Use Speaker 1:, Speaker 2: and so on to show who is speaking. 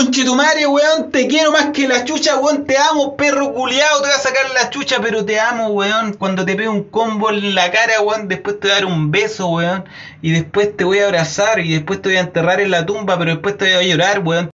Speaker 1: conchetumare, weón. Te quiero más que la chucha, weón. Te amo, perro culiado. Te voy a sacar la chucha, pero te amo, weón. Cuando te pego un combo en la cara, weón. Después te voy a dar un beso, weón. Y después te voy a abrazar. Y después te voy a enterrar en la tumba, pero después te voy a llorar, weón.